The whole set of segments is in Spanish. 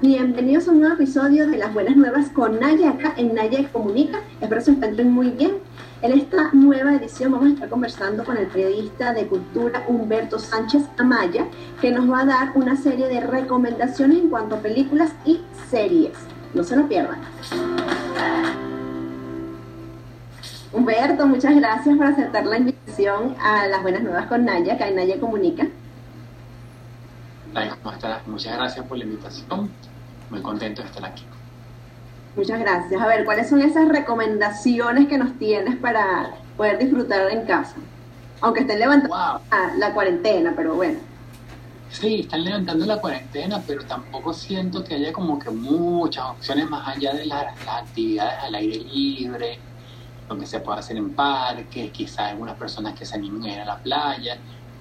bienvenidos a un nuevo episodio de Las Buenas Nuevas con Naya acá en Naya Comunica. Espero se encuentren muy bien. En esta nueva edición vamos a estar conversando con el periodista de cultura Humberto Sánchez Amaya, que nos va a dar una serie de recomendaciones en cuanto a películas y series. No se lo pierdan. Humberto, muchas gracias por aceptar la invitación a Las Buenas Nuevas con Naya, acá en Naya Comunica. ¿Cómo estás? Muchas gracias por la invitación. Muy contento de estar aquí. Muchas gracias. A ver, ¿cuáles son esas recomendaciones que nos tienes para poder disfrutar en casa? Aunque estén levantando la cuarentena, pero bueno. Sí, están levantando la cuarentena, pero tampoco siento que haya como que muchas opciones más allá de las, actividades al aire libre, lo que se puede hacer en parques, quizás algunas personas que se animen a ir a la playa,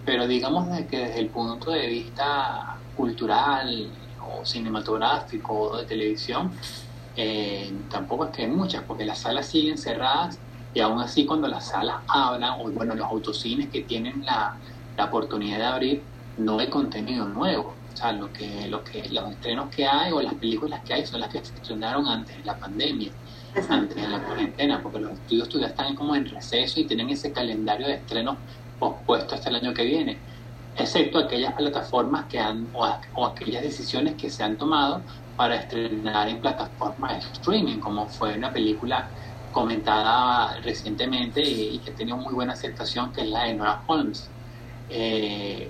pero digamos que desde el punto de vista cultural o cinematográfico o de televisión, eh, tampoco es que hay muchas, porque las salas siguen cerradas y aún así cuando las salas hablan, o bueno, los autocines que tienen la, la oportunidad de abrir, no hay contenido nuevo. O sea, lo que, lo que, los estrenos que hay o las películas que hay son las que se estrenaron antes de la pandemia, antes de la cuarentena, porque los estudios todavía están como en receso y tienen ese calendario de estrenos pospuesto hasta el año que viene, excepto aquellas plataformas que han, o, aquellas decisiones que se han tomado para estrenar en plataformas de streaming, como fue una película comentada recientemente y, que ha tenido muy buena aceptación, que es la de Nora Holmes, eh,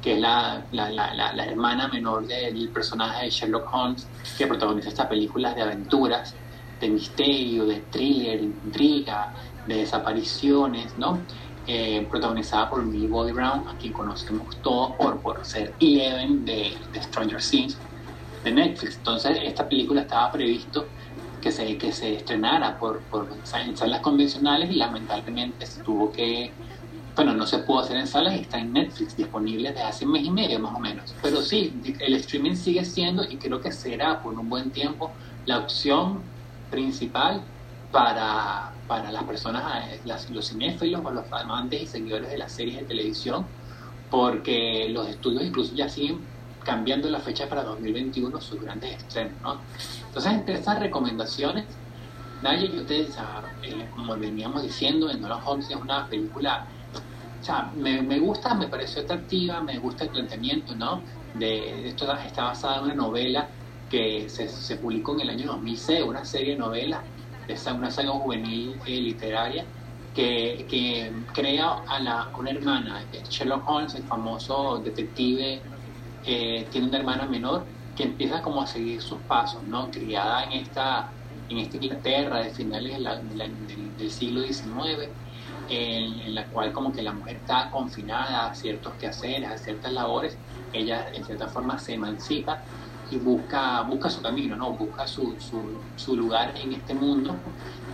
que es la, la, la, hermana menor del personaje de Sherlock Holmes, que protagoniza estas películas de aventuras, de misterio, de thriller, intriga, de desapariciones, ¿no? Eh, protagonizada por Millie Bobby Brown, a conocemos todos por, por ser Eleven de, de Stranger Things, de Netflix. Entonces, esta película estaba previsto que se, que se estrenara por, por en salas convencionales y lamentablemente se tuvo que, bueno, no se pudo hacer en salas y está en Netflix disponible desde hace un mes y medio más o menos. Pero sí, el streaming sigue siendo y creo que será por un buen tiempo la opción principal para, para las personas, eh, los cinéfilos o los amantes y seguidores de las series de televisión, porque los estudios incluso ya siguen cambiando la fecha para 2021 sus grandes estrenos, ¿no? Entonces, entre esas recomendaciones, nadie y ustedes, eh, como veníamos diciendo, en Nolan Holmes es una película, o sea, me, me, gusta, me pareció atractiva, me gusta el planteamiento, ¿no? De, esto está basada en una novela que se, se, publicó en el año 2006, una serie de novelas, de una saga juvenil eh, literaria, que, que, crea a la, una hermana, Sherlock Holmes, el famoso detective tiene una hermana menor que empieza como a seguir sus pasos, ¿no? Criada en esta, en esta Inglaterra de finales del, siglo XIX, en, la cual como que la mujer está confinada a ciertos quehaceres, a ciertas labores, ella en cierta forma se emancipa y busca, busca su camino, ¿no? Busca su, su, su lugar en este mundo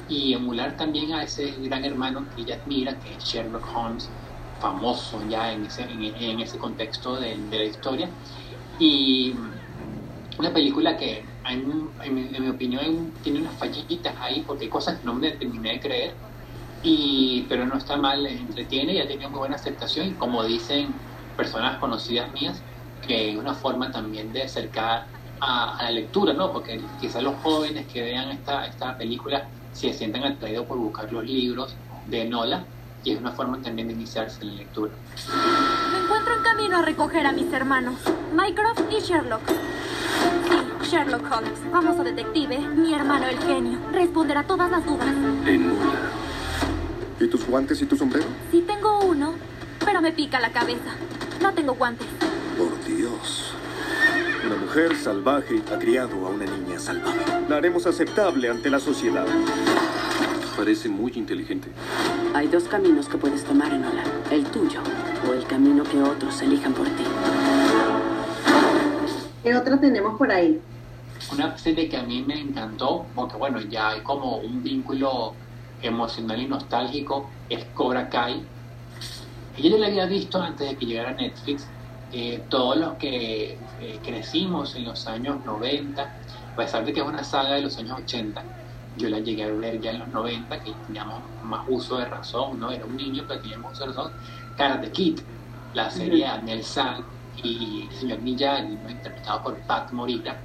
y emular también a ese gran hermano que ella admira, que es Sherlock Holmes, famoso ya en ese, en, ese contexto de, la historia. Y una película que, en, mi, opinión, tiene unas fallitas ahí porque hay cosas que no me terminé de creer, y, pero no está mal, entretiene y ha tenido muy buena aceptación. Y como dicen personas conocidas mías, que es una forma también de acercar a, la lectura, ¿no? Porque quizás los jóvenes que vean esta, esta película se sientan atraídos por buscar los libros de Nola y es una forma también de iniciarse en la lectura. Me encuentro en camino a recoger a mis hermanos, Mycroft y Sherlock. Sí, Sherlock Holmes, famoso detective, mi hermano el genio, responderá todas las dudas. En ¿Y tus guantes y tu sombrero? Sí tengo uno, pero me pica la cabeza. No tengo guantes. Una mujer salvaje ha criado a una niña salvaje. La haremos aceptable ante la sociedad. Parece muy inteligente. Hay dos caminos que puedes tomar, Enola. El tuyo o el camino que otros elijan por ti. ¿Qué otra tenemos por ahí? Una serie que a mí me encantó, porque bueno, ya hay como un vínculo emocional y nostálgico, es Cobra Kai. Y yo la había visto antes de que llegara a Netflix. Eh, todos los que eh, crecimos en los años 90, a pesar de que es una saga de los años 80, yo la llegué a ver ya en los 90, que teníamos más uso de razón, ¿no? Era un niño, pero teníamos uso de razón. Karate Kid, la serie de Daniel San, y el señor Miyagi, interpretado por Pat Morita.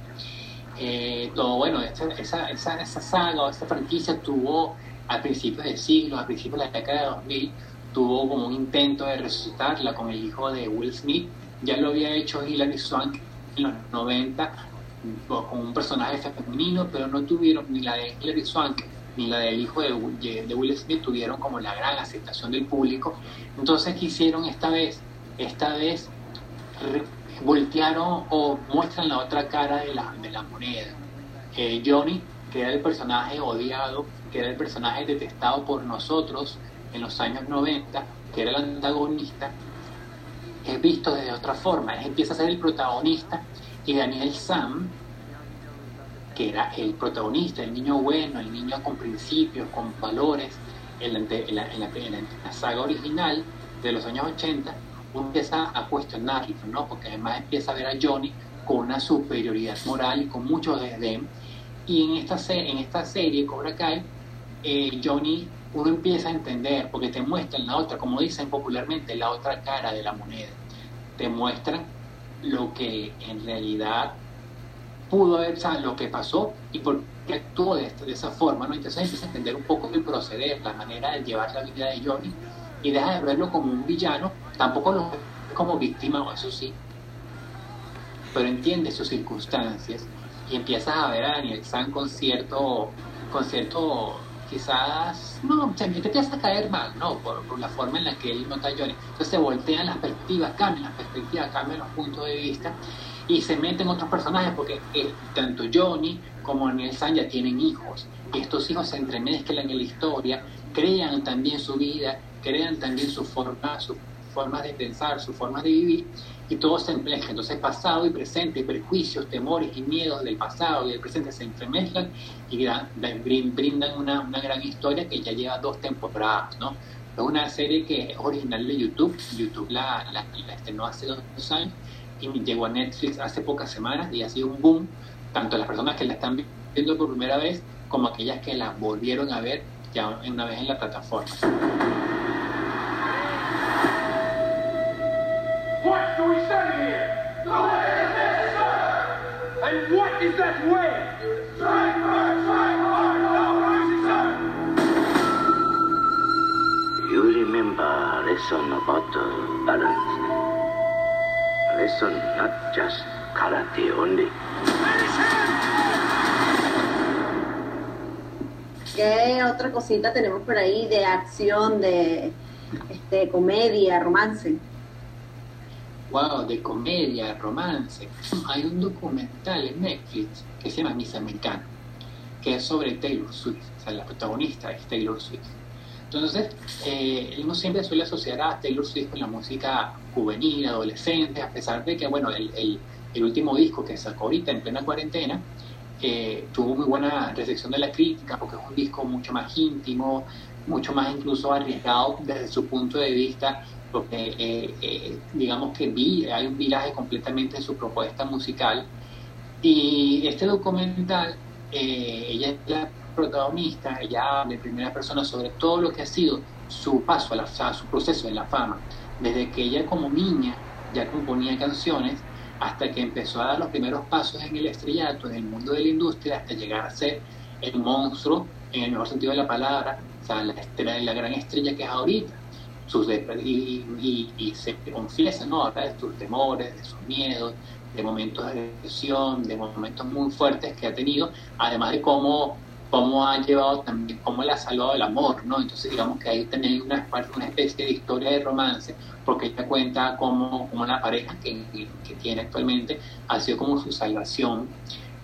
Eh, todo bueno, esa, esa, esa, esa saga o esta franquicia tuvo a principios del siglo, a principios de la década de 2000, tuvo como un intento de resucitarla con el hijo de Will Smith. Ya lo había hecho Hilary Swank en los 90 con un personaje femenino, pero no tuvieron ni la de Hilary Swank ni la del hijo de, Will Smith tuvieron como la gran aceptación del público. Entonces, ¿qué hicieron esta vez? Esta vez voltearon o muestran la otra cara de la, de la moneda. Eh, Johnny, que era el personaje odiado, que era el personaje detestado por nosotros en los años 90, que era el antagonista, es visto de otra forma. Él empieza a ser el protagonista y Daniel Sam, que era el protagonista, el niño bueno, el niño con principios, con valores, en la, la, saga original de los años 80, uno empieza a cuestionarlo, ¿no? Porque además empieza a ver a Johnny con una superioridad moral y con mucho desdén. Y en esta, en esta serie, Cobra Kai, eh, Johnny, uno empieza a entender, porque te muestran la otra, como dicen popularmente, la otra cara de la moneda. Te muestran lo que en realidad pudo haber, o lo que pasó y por qué actuó de, de, esa forma. Entonces empieza a entender un poco el proceder, la manera de llevar la vida de Johnny y deja de verlo como un villano, tampoco lo como víctima, eso sí, pero entiende sus circunstancias y empiezas a ver a Daniel San con cierto, con cierto quizás, no, te empieza a caer mal, ¿no? Por, la forma en la que él nota a Johnny. Entonces se voltean las perspectivas, cambian las perspectivas, cambian los puntos de vista y se meten otros personajes porque eh, tanto Johnny como Daniel San ya tienen hijos. Y estos hijos se entremezclan en la historia, crean también su vida, crean también su forma, su forma de pensar, su forma de vivir y todo se entremezcla. Entonces pasado y presente, prejuicios, temores y miedos del pasado y del presente se entremezclan y brindan una, una gran historia que ya lleva dos temporadas, ¿no? Es una serie que es original de YouTube, YouTube la, la, la estrenó hace dos años y llegó a Netflix hace pocas semanas y ha sido un boom, tanto las personas que la están viendo por primera vez como aquellas que la volvieron a ver ya una vez en la plataforma. And what is that way? Strike hard, strike hard, no mercy, sir! You remember a lesson about uh, balance. Lesson not just karate only. ¿Qué otra cosita tenemos por ahí de acción, de este, comedia, romance? Wow, de comedia, romance. Hay un documental en Netflix que se llama Miss Americano, que es sobre Taylor Swift, o sea, la protagonista es Taylor Swift. Entonces, eh, uno siempre suele asociar a Taylor Swift con la música juvenil, adolescente, a pesar de que, bueno, el, el, último disco que sacó ahorita en plena cuarentena eh, tuvo muy buena recepción de la crítica porque es un disco mucho más íntimo, mucho más incluso arriesgado desde su punto de vista porque eh, eh, digamos que vi, hay un viraje completamente en su propuesta musical. Y este documental, eh, ella es la protagonista, ella habla en primera persona sobre todo lo que ha sido su paso, a la, su proceso en la fama, desde que ella como niña ya componía canciones hasta que empezó a dar los primeros pasos en el estrellato, en el mundo de la industria, hasta llegar a ser el monstruo, en el mejor sentido de la palabra, o sea, la, la gran estrella que es ahorita sus y, y, se confiesa, ¿no? Habla de sus temores, de sus miedos, de momentos de depresión, de momentos muy fuertes que ha tenido, además de cómo, cómo ha llevado también, cómo le ha salvado el amor, ¿no? Entonces digamos que ahí tenéis una, una especie de historia de romance, porque ella cuenta cómo, cómo la pareja que, que tiene actualmente ha sido como su salvación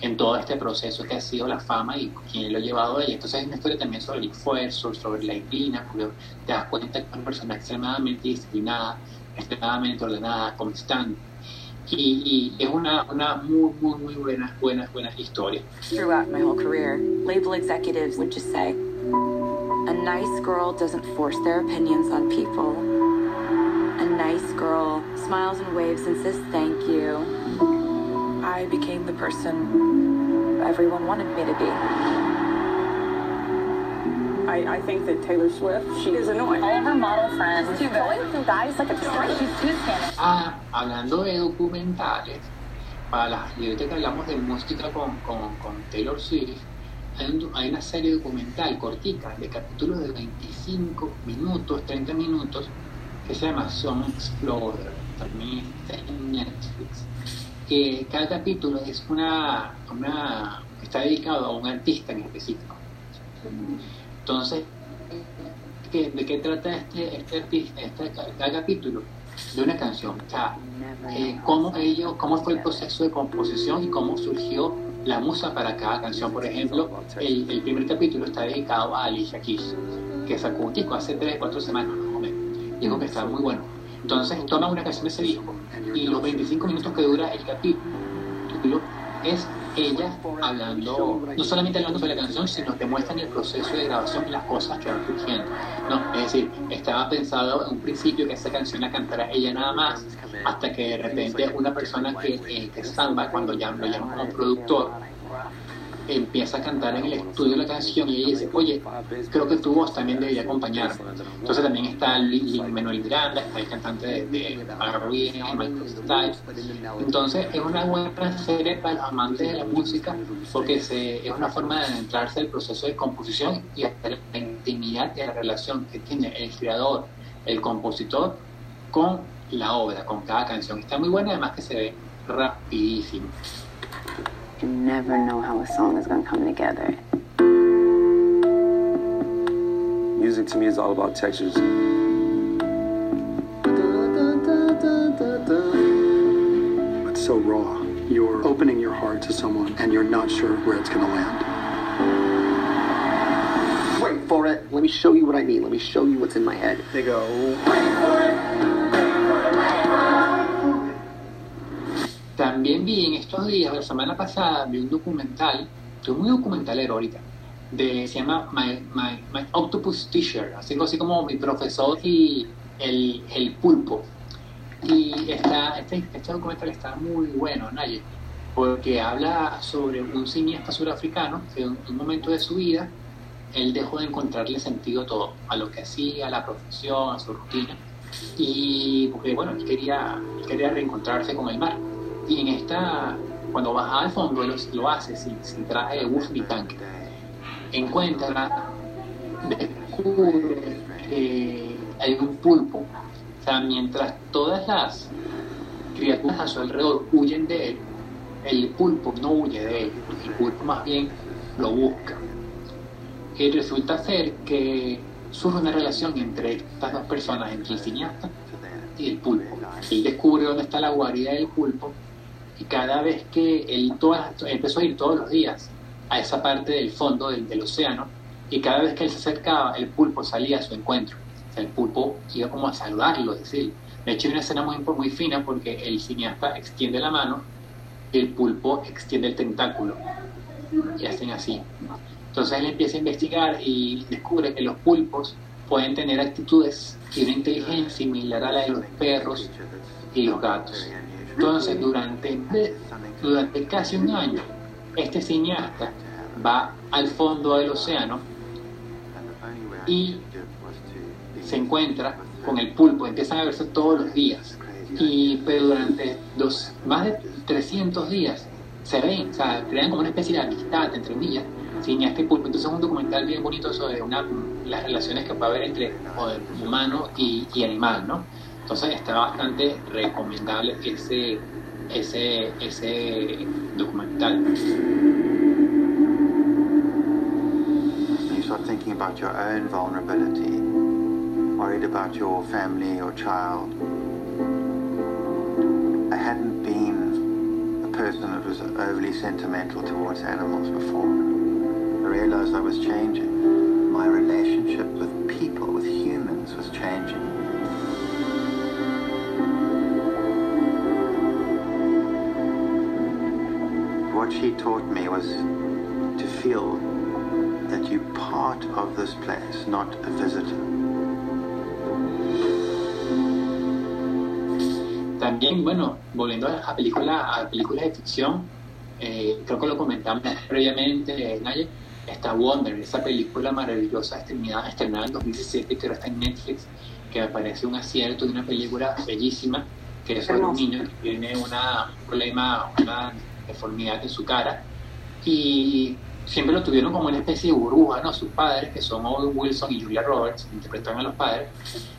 en todo este proceso que ha sido la fama y quién lo ha llevado a ella. Entonces es una historia también sobre el esfuerzo, sobre la disciplina, porque te das cuenta que es una persona extremadamente disciplinada, extremadamente ordenada, constante. Y, y es una, una muy, muy, muy buena, buena, buena historia. Throughout my whole career, label executives would just say, a nice girl doesn't force their opinions on people. A nice girl smiles and waves and says thank you. I became the person everyone wanted me to be. I I, think that Taylor Swift, she is annoying. All of her model friends, too going through guys like a train. She's too skinny. Ah, hablando de documentales, para las, que hablamos de música con, con, con Taylor Swift, hay, un- hay una serie documental cortica de capítulos de 25 minutos, 30 minutos, que se llama Song Explorer, también está en Netflix, que cada capítulo es una, una está dedicado a un artista en específico. Entonces, ¿qué- ¿de qué trata este, este artista, este, cada capítulo? De una canción. O sea, eh, cómo, ellos, cómo fue el proceso de composición y cómo surgió la musa para cada canción. Por ejemplo, el, el primer capítulo está dedicado a Alicia Keys, que sacó un disco hace 3, 4 semanas más o menos. Dijo que estaba muy bueno. Entonces toma una canción de ese disco y los 25 minutos que dura el capítulo es ella hablando, no solamente hablando sobre la canción, sino te muestran el proceso de grabación y las cosas que van surgiendo. No, es decir, estaba pensado en un principio que esa canción la cantara ella nada más, hasta que de repente una persona que, eh, cuando ya lo llaman como productor, empieza a cantar en el estudio la canción y ella dice, oye, creo que tu voz también debería acompañarme. Entonces también está Lin Manuel Miranda, está el cantante de, de Michael Stiles. Entonces es una buena serie para los amantes de la música porque se, es una forma de adentrarse al proceso de composición y a la intimidad de la relación que tiene el creador, el compositor con la obra, con cada canción. Está muy buena, además que se ve rapidísimo. You never know how a song is going to come together. Music to me is all about textures. It's so raw. You're opening your heart to someone and you're not sure where it's going to land. Wait for it. Let me show you what I mean. Let me show you what's in my head. They go, También vi en estos días, la semana pasada, vi un documental, estoy muy documentalero ahorita, de, se llama My, My, My Octopus Teacher, así, así como mi profesor y el, el pulpo. Y está, este, este documental está muy bueno, Naye, porque habla sobre un cineasta surafricano que en un momento de su vida él dejó de encontrarle sentido a todo, a lo que hacía, a la profesión, a su rutina. Y porque, bueno, él quería, él quería reencontrarse con el mar. Y en esta, cuando baja al fondo, lo, hace sin, traje de buff ni tanque. Encuentra, descubre que hay un pulpo. O sea, mientras todas las criaturas a su alrededor huyen de él, el pulpo no huye de él. El pulpo más bien lo busca. Y resulta ser que surge una relación entre estas dos personas, entre el cineasta y el pulpo. Él descubre dónde está la guarida del pulpo y cada vez que él todas, empezó a ir todos los días a esa parte del fondo del, océano y cada vez que él se acercaba el pulpo salía a su encuentro. O sea, el pulpo iba como a saludarlo, es decir, de hecho hay una escena muy, muy fina porque el cineasta extiende la mano y el pulpo extiende el tentáculo y hacen así. Entonces él empieza a investigar y descubre que los pulpos pueden tener actitudes y una inteligencia similar a la de los perros y los gatos. Entonces, durante, durante casi un año, este cineasta va al fondo del océano y se encuentra con el pulpo, empiezan a verse todos los días. Y pero durante los más de 300 días se ven, o sea, crean como una especie de amistad entre comillas, cineasta y pulpo. Entonces es un documental bien bonito sobre una, las relaciones que puede haber entre joder, humano y animal, ¿no? Entonces está bastante recomendable ese, ese, ese documental. You start thinking about your own vulnerability, worried about your family or child. I hadn't been a person that was overly sentimental towards animals before. I realized I was changing. My relationship taught me was to feel that you're part of this place, not a visitor. También, bueno, volviendo a películas a películas de ficción, eh, creo que lo comentamos previamente, Naye, está Wonder, esa película maravillosa estrenada, estrenada en 2017 que ahora está en Netflix, que me parece un acierto de una película bellísima, que es sobre un niño que tiene una, un problema, una deformidad en su cara, y siempre lo tuvieron como una especie de burbuja, ¿no? Sus padres, que son Owen Wilson y Julia Roberts, interpretaban a los padres,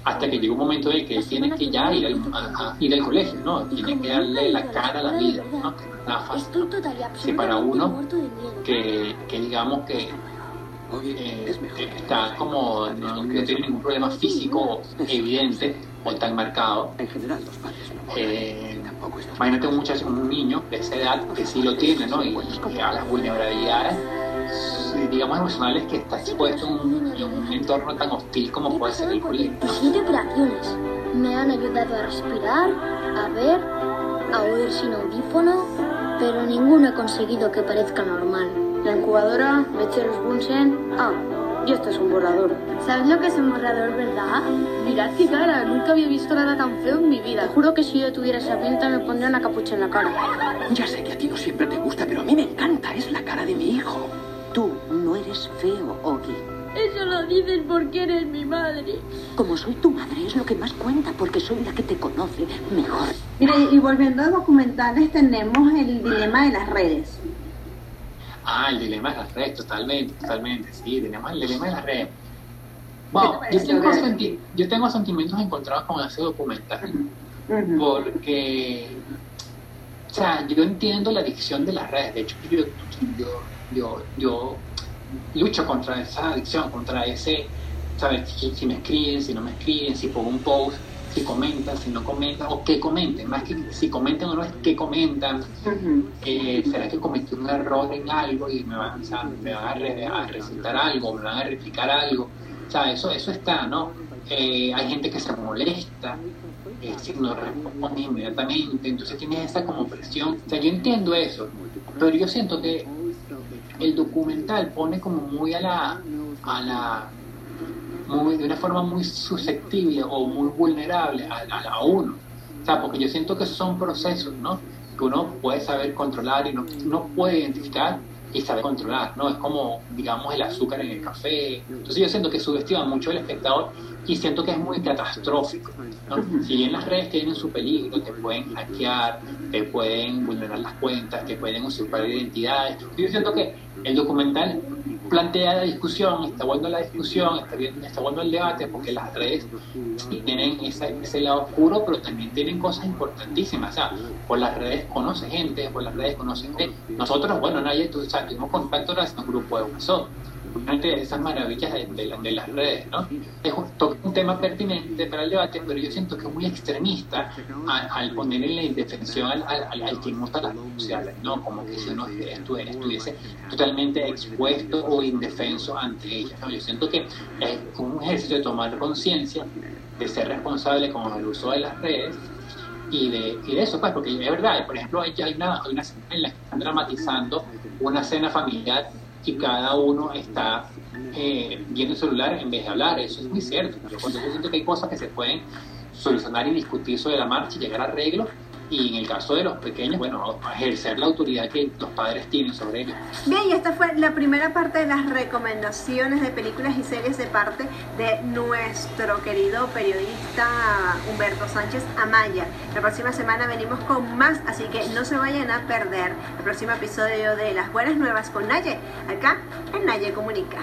hasta que llegó un momento en que él tiene que ya ir al, a- a ir al colegio, ¿no? Tiene que darle la cara a la vida, ¿no? Que no es nada fácil. Si para uno que, que digamos que eh, está como no, no tiene ningún problema físico evidente o tan marcado. En general, los padres no. Eh, imagínate un muchacho, un niño de esa edad que sí lo tiene, ¿no? Y, a las vulnerabilidades, sí, digamos, emocionales que está expuesto en un, en un entorno tan hostil como puede ser el colegio. Siete operaciones. Me han ayudado a respirar, a ver, a oír sin audífono, pero ninguno he conseguido que parezca normal. La incubadora, lecheros Bunsen. Ah, y este es un borrador. ¿Sabes lo que es un borrador, verdad? Mirad qué cara, nunca había visto nada tan feo en mi vida. Juro que si yo tuviera esa pinta me pondría una capucha en la cara. Ya sé que a ti no siempre te gusta, pero a mí me encanta. Es la cara de mi hijo. Tú no eres feo, Ogi. Eso lo dices porque eres mi madre. Como soy tu madre, es lo que más cuenta, porque soy la que te conoce mejor. Mira, y volviendo a documentales, tenemos el dilema de las redes. Ah, el dilema de las redes, totalmente, totalmente, sí, tenemos el dilema de las redes. ¿Qué te Wow, yo tengo, senti- yo tengo sentimientos encontrados con ese documental, porque, o sea, yo entiendo la adicción de las redes, de hecho, yo, yo, yo, yo lucho contra esa adicción, contra ese, ¿sabes? Si, si me escriben, si no me escriben, si pongo un post, si comentan, si no comentan, o qué comenten, más que si comentan o no es qué comentan, eh, ¿será que cometí un error en algo y me van, o sea, me van a, re- a recitar algo, me van a replicar algo? O sea, eso, eso está, ¿no? Eh, hay gente que se molesta, eh, si no responde inmediatamente, entonces tienes esa como presión. O sea, yo entiendo eso, pero yo siento que el documental pone como muy a la, a la muy, de una forma muy susceptible o muy vulnerable a, a, a uno. O sea, porque yo siento que son procesos, ¿no? Que uno puede saber controlar y no, no puede identificar y saber controlar, ¿no? Es como, digamos, el azúcar en el café. Entonces yo siento que subestima mucho al espectador y siento que es muy catastrófico, ¿no? Si bien las redes tienen su peligro, te pueden hackear, te pueden vulnerar las cuentas, te pueden usurpar identidades. Yo siento que el documental plantea la discusión, está bueno la discusión, está, bien, está bueno el debate, porque las redes sí tienen ese, ese lado oscuro, pero también tienen cosas importantísimas. O sea, por las redes conoce gente, por las redes conoce gente. Nosotros, bueno, nadie, tú, sea, tuvimos contacto gracias a un grupo de WhatsApp. Realmente esas maravillas de, de, de las redes, ¿no? Es un, un tema pertinente para el debate, pero yo siento que es muy extremista al, poner en la indefensión al, al, al que usa las redes sociales, ¿no? Como que si uno estu- estuviese totalmente expuesto o indefenso ante ellas, ¿no? Yo siento que es un ejercicio de tomar conciencia, de ser responsable con el uso de las redes y de, y de eso, pues, porque es verdad, por ejemplo, hay, hay, una, hay una escena en la que están dramatizando una cena familiar y cada uno está eh, viendo el celular en vez de hablar, eso es muy cierto. Yo, cuando yo siento que hay cosas que se pueden solucionar y discutir sobre la marcha y llegar a arreglos, y en el caso de los pequeños, bueno, ejercer la autoridad que los padres tienen sobre ellos. Bien, y esta fue la primera parte de las recomendaciones de películas y series de parte de nuestro querido periodista Humberto Sánchez Amaya. La próxima semana venimos con más, así que no se vayan a perder el próximo episodio de Las Buenas Nuevas con Naye, acá en Naye Comunica.